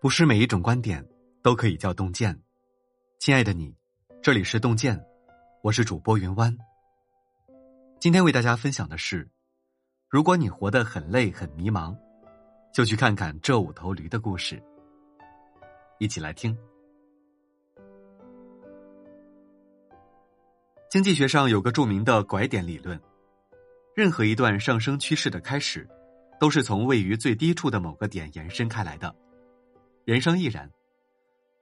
不是每一种观点都可以叫洞见。亲爱的你，这里是洞见，我是主播云湾。今天为大家分享的是：如果你活得很累、很迷茫，就去看看这五头驴的故事。一起来听。经济学上有个著名的拐点理论，任何一段上升趋势的开始，都是从位于最低处的某个点延伸开来的。人生亦然，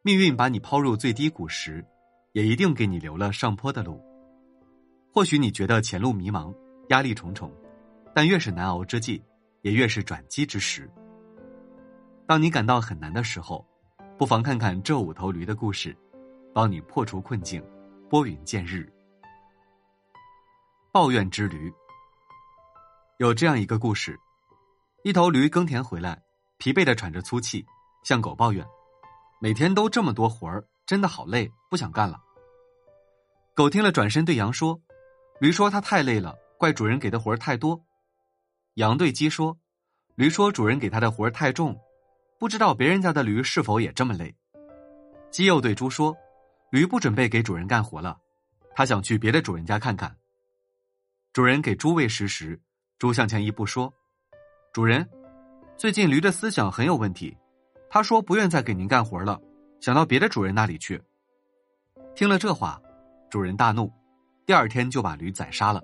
命运把你抛入最低谷时，也一定给你留了上坡的路。或许你觉得前路迷茫，压力重重，但越是难熬之际，也越是转机之时。当你感到很难的时候，不妨看看这五头驴的故事，帮你破除困境，拨云见日。抱怨之驴，有这样一个故事：一头驴耕田回来，疲惫的喘着粗气。向狗抱怨，每天都这么多活儿，真的好累，不想干了。狗听了，转身对羊说：“驴说他太累了，怪主人给的活儿太多。”羊对鸡说：“驴说主人给他的活儿太重，不知道别人家的驴是否也这么累。”鸡又对猪说：“驴不准备给主人干活了，他想去别的主人家看看。”主人给猪喂食时，猪向前一步说：“主人，最近驴的思想很有问题。”他说：“不愿再给您干活了，想到别的主人那里去。”听了这话，主人大怒，第二天就把驴宰杀了。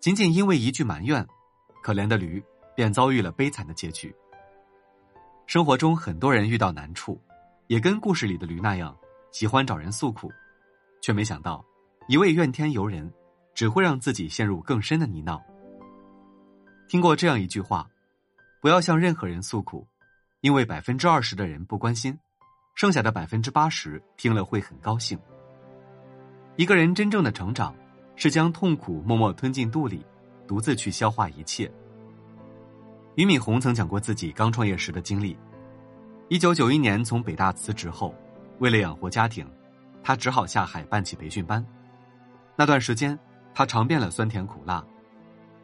仅仅因为一句埋怨，可怜的驴便遭遇了悲惨的结局。生活中很多人遇到难处，也跟故事里的驴那样，喜欢找人诉苦，却没想到一味怨天尤人，只会让自己陷入更深的泥淖。听过这样一句话：“不要向任何人诉苦。”因为百分之二十的人不关心，剩下的百分之八十听了会很高兴。一个人真正的成长，是将痛苦默默吞进肚里，独自去消化一切。俞敏洪曾讲过自己刚创业时的经历：一九九一年从北大辞职后，为了养活家庭，他只好下海办起培训班。那段时间，他尝遍了酸甜苦辣，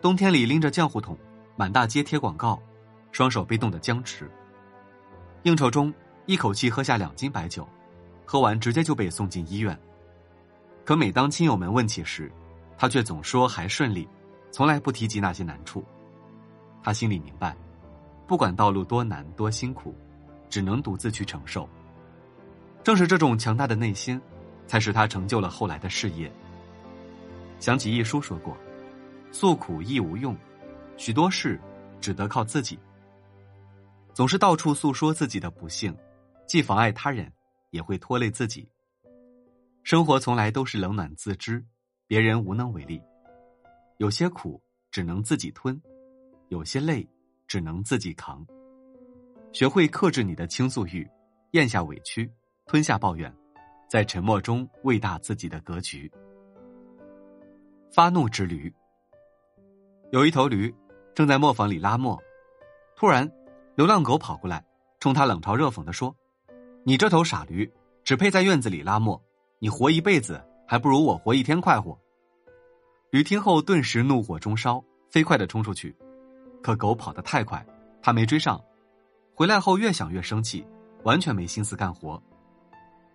冬天里拎着浆糊桶，满大街贴广告，双手被冻得僵直。应酬中，一口气喝下两斤白酒，喝完直接就被送进医院。可每当亲友们问起时，他却总说还顺利，从来不提及那些难处。他心里明白，不管道路多难多辛苦，只能独自去承受。正是这种强大的内心，才使他成就了后来的事业。想起一书说过：“诉苦亦无用，许多事只得靠自己。”总是到处诉说自己的不幸，既妨碍他人，也会拖累自己。生活从来都是冷暖自知，别人无能为力。有些苦只能自己吞，有些累只能自己扛。学会克制你的倾诉欲，咽下委屈，吞下抱怨，在沉默中喂大自己的格局。发怒之驴，有一头驴正在磨坊里拉磨，突然。流浪狗跑过来，冲他冷嘲热讽的说：“你这头傻驴，只配在院子里拉磨，你活一辈子还不如我活一天快活。”驴听后顿时怒火中烧，飞快的冲出去，可狗跑得太快，他没追上。回来后越想越生气，完全没心思干活。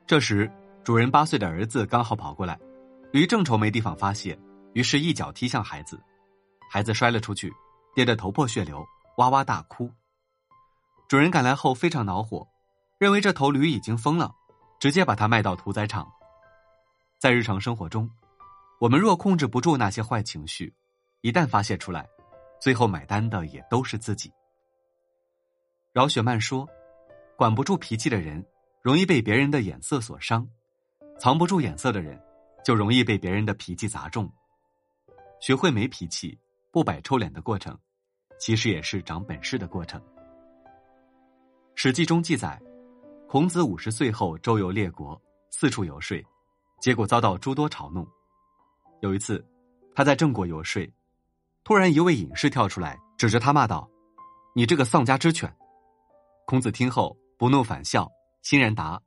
这时，主人八岁的儿子刚好跑过来，驴正愁没地方发泄，于是一脚踢向孩子，孩子摔了出去，跌得头破血流，哇哇大哭。主人赶来后非常恼火，认为这头驴已经疯了，直接把它卖到屠宰场。在日常生活中，我们若控制不住那些坏情绪，一旦发泄出来，最后买单的也都是自己。饶雪漫说：“管不住脾气的人，容易被别人的眼色所伤；藏不住眼色的人，就容易被别人的脾气砸中。学会没脾气、不摆臭脸的过程，其实也是长本事的过程。”《史记》中记载，孔子五十岁后周游列国，四处游说，结果遭到诸多嘲弄。有一次，他在郑国游说，突然一位隐士跳出来，指着他骂道：“你这个丧家之犬！”孔子听后不怒反笑，欣然答：“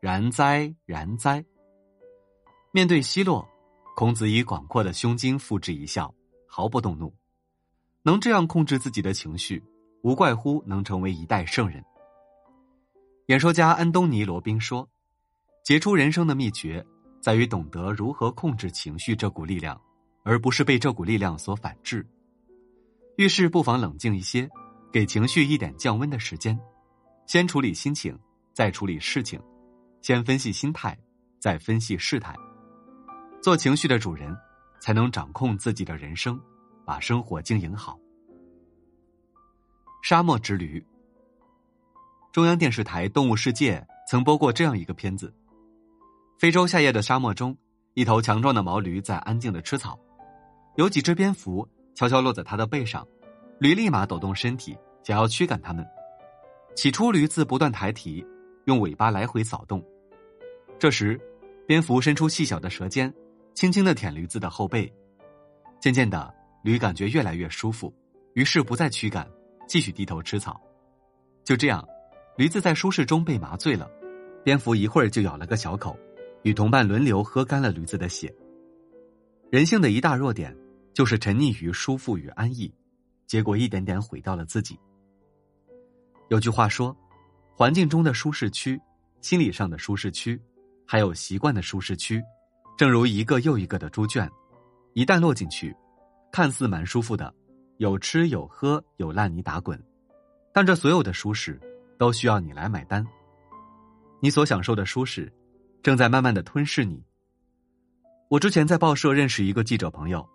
然哉，然哉。”面对奚落，孔子以广阔的胸襟付之一笑，毫不动怒。能这样控制自己的情绪，无怪乎能成为一代圣人。演说家安东尼·罗宾说：“杰出人生的秘诀在于懂得如何控制情绪这股力量，而不是被这股力量所反制。遇事不妨冷静一些，给情绪一点降温的时间，先处理心情，再处理事情；先分析心态，再分析事态。做情绪的主人，才能掌控自己的人生，把生活经营好。”沙漠之旅。中央电视台《动物世界》曾播过这样一个片子：非洲夏夜的沙漠中，一头强壮的毛驴在安静的吃草，有几只蝙蝠悄悄落在它的背上，驴立马抖动身体，想要驱赶它们。起初，驴子不断抬蹄，用尾巴来回扫动。这时，蝙蝠伸出细小的舌尖，轻轻的舔驴子的后背。渐渐的，驴感觉越来越舒服，于是不再驱赶，继续低头吃草。就这样。驴子在舒适中被麻醉了，蝙蝠一会儿就咬了个小口，与同伴轮流喝干了驴子的血。人性的一大弱点就是沉溺于舒服与安逸，结果一点点毁掉了自己。有句话说：“环境中的舒适区、心理上的舒适区，还有习惯的舒适区，正如一个又一个的猪圈，一旦落进去，看似蛮舒服的，有吃有喝有烂泥打滚，但这所有的舒适。”都需要你来买单。你所享受的舒适，正在慢慢的吞噬你。我之前在报社认识一个记者朋友，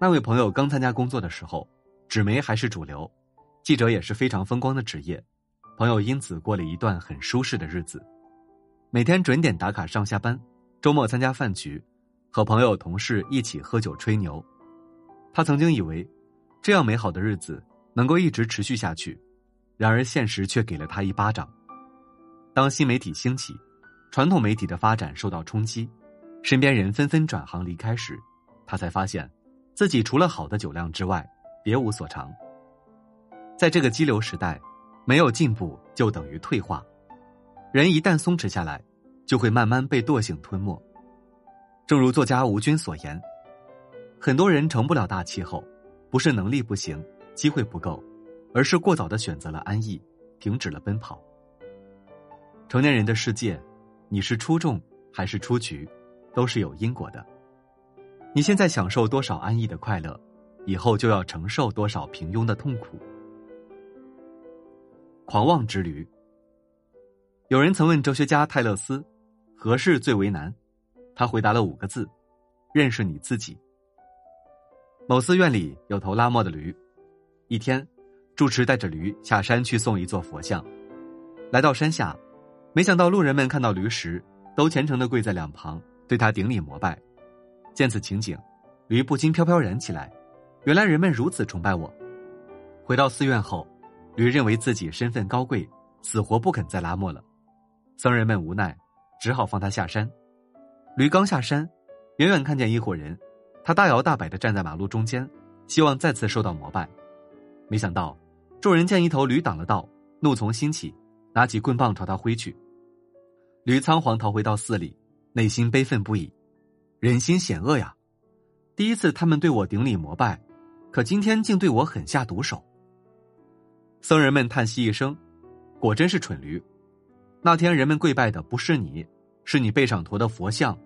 那位朋友刚参加工作的时候，纸媒还是主流，记者也是非常风光的职业。朋友因此过了一段很舒适的日子，每天准点打卡上下班，周末参加饭局，和朋友同事一起喝酒吹牛。他曾经以为，这样美好的日子能够一直持续下去。然而，现实却给了他一巴掌。当新媒体兴起，传统媒体的发展受到冲击，身边人纷纷转行离开时，他才发现，自己除了好的酒量之外，别无所长。在这个激流时代，没有进步就等于退化。人一旦松弛下来，就会慢慢被惰性吞没。正如作家吴军所言：“很多人成不了大气候，不是能力不行，机会不够。”而是过早的选择了安逸，停止了奔跑。成年人的世界，你是出众还是出局，都是有因果的。你现在享受多少安逸的快乐，以后就要承受多少平庸的痛苦。狂妄之驴。有人曾问哲学家泰勒斯，何事最为难？他回答了五个字：认识你自己。某寺院里有头拉磨的驴，一天。住持带着驴下山去送一座佛像，来到山下，没想到路人们看到驴时，都虔诚的跪在两旁，对他顶礼膜拜。见此情景，驴不禁飘飘然起来。原来人们如此崇拜我。回到寺院后，驴认为自己身份高贵，死活不肯再拉磨了。僧人们无奈，只好放他下山。驴刚下山，远远看见一伙人，他大摇大摆的站在马路中间，希望再次受到膜拜，没想到。众人见一头驴挡了道，怒从心起，拿起棍棒朝他挥去。驴仓皇逃回到寺里，内心悲愤不已。人心险恶呀！第一次他们对我顶礼膜拜，可今天竟对我狠下毒手。僧人们叹息一声：“果真是蠢驴！那天人们跪拜的不是你，是你背上驮的佛像。”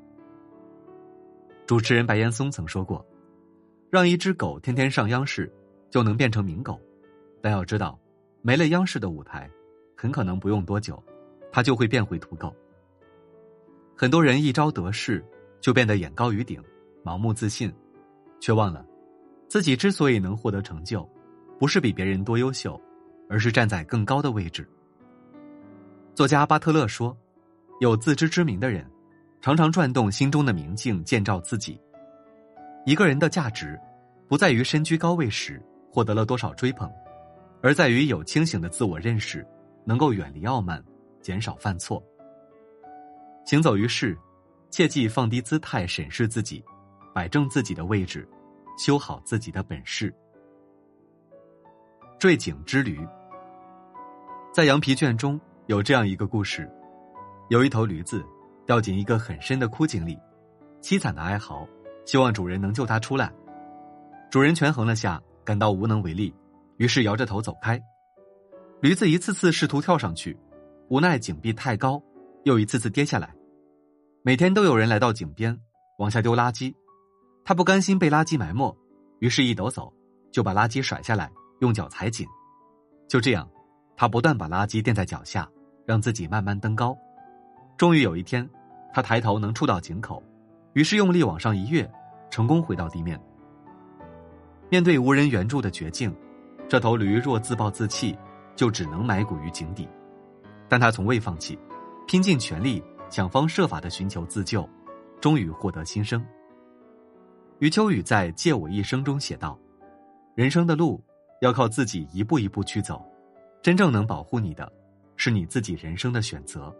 主持人白岩松曾说过：“让一只狗天天上央视，就能变成名狗。”但要知道，没了央视的舞台，很可能不用多久，他就会变回土狗。很多人一朝得势，就变得眼高于顶，盲目自信，却忘了，自己之所以能获得成就，不是比别人多优秀，而是站在更高的位置。作家巴特勒说：“有自知之明的人，常常转动心中的明镜，建照自己。一个人的价值，不在于身居高位时获得了多少追捧。”而在于有清醒的自我认识，能够远离傲慢，减少犯错。行走于世，切记放低姿态审视自己，摆正自己的位置，修好自己的本事。坠井之驴，在羊皮卷中有这样一个故事：有一头驴子掉进一个很深的枯井里，凄惨的哀嚎，希望主人能救它出来。主人权衡了下，感到无能为力。于是摇着头走开，驴子一次次试图跳上去，无奈井壁太高，又一次次跌下来。每天都有人来到井边，往下丢垃圾，他不甘心被垃圾埋没，于是一抖擞，就把垃圾甩下来，用脚踩紧。就这样，他不断把垃圾垫在脚下，让自己慢慢登高。终于有一天，他抬头能触到井口，于是用力往上一跃，成功回到地面。面对无人援助的绝境，这头驴若自暴自弃，就只能埋骨于井底。但他从未放弃，拼尽全力，想方设法的寻求自救，终于获得新生。余秋雨在《借我一生》中写道：“人生的路要靠自己一步一步去走，真正能保护你的，是你自己人生的选择。”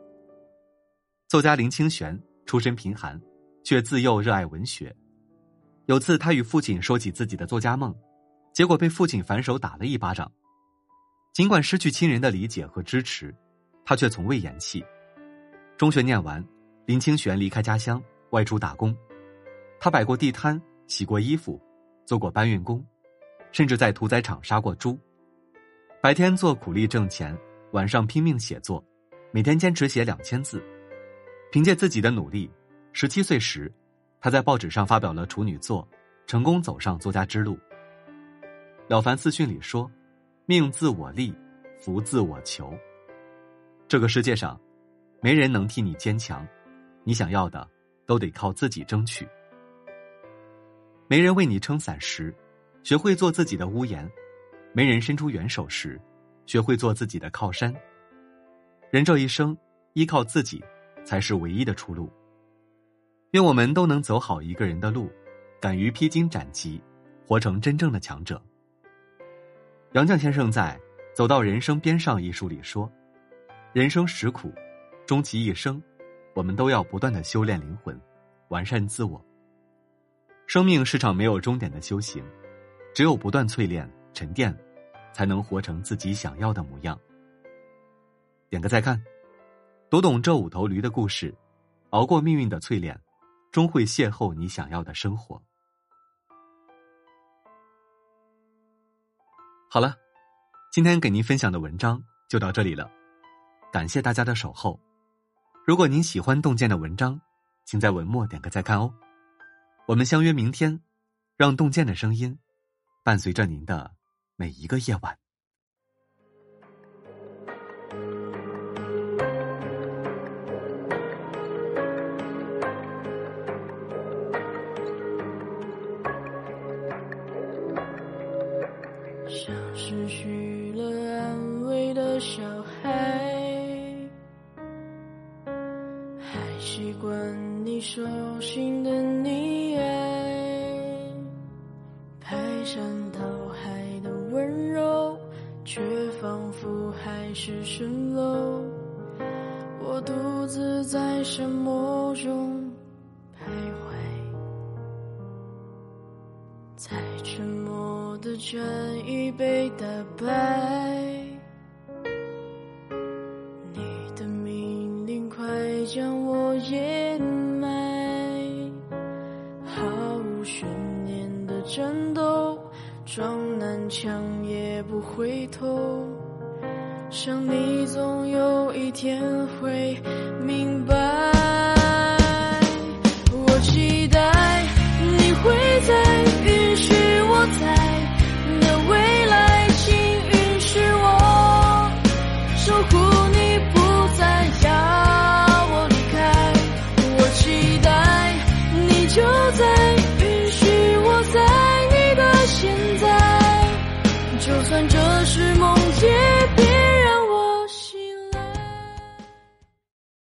作家林清玄出身贫寒，却自幼热爱文学。有次他与父亲说起自己的作家梦，结果被父亲反手打了一巴掌。尽管失去亲人的理解和支持。他却从未言弃。中学念完，林清玄离开家乡，外出打工。他摆过地摊，洗过衣服，做过搬运工，甚至在屠宰场杀过猪。白天做苦力挣钱，晚上拼命写作，每天坚持写两千字。凭借自己的努力，十七岁时，他在报纸上发表了处女作，成功走上作家之路。《了凡四训》里说：“命自我立，福自我求。”这个世界上，没人能替你坚强，你想要的都得靠自己争取。没人为你撑伞时，学会做自己的屋檐；没人伸出援手时，学会做自己的靠山。人这一生，依靠自己才是唯一的出路。愿我们都能走好一个人的路，敢于披荆斩棘，活成真正的强者。杨绛先生在《走到人生边上》一书里说。人生实苦，终其一生，我们都要不断的修炼灵魂，完善自我。生命是场没有终点的修行，只有不断淬炼、沉淀，才能活成自己想要的模样。点个再看，读懂这五头驴的故事，熬过命运的淬炼，终会邂逅你想要的生活。好了，今天给您分享的文章就到这里了。感谢大家的守候。如果您喜欢洞见的文章，请在文末点个再看哦。我们相约明天，让洞见的声音伴随着您的每一个夜晚。失去了安慰的小孩。还习惯你手心的溺爱，排山倒海的温柔，却仿佛海市蜃楼。我独自在沙漠中的战役被打败。你的命令快将我。掩埋，毫无悬念的战斗，撞南墙也不回头。想你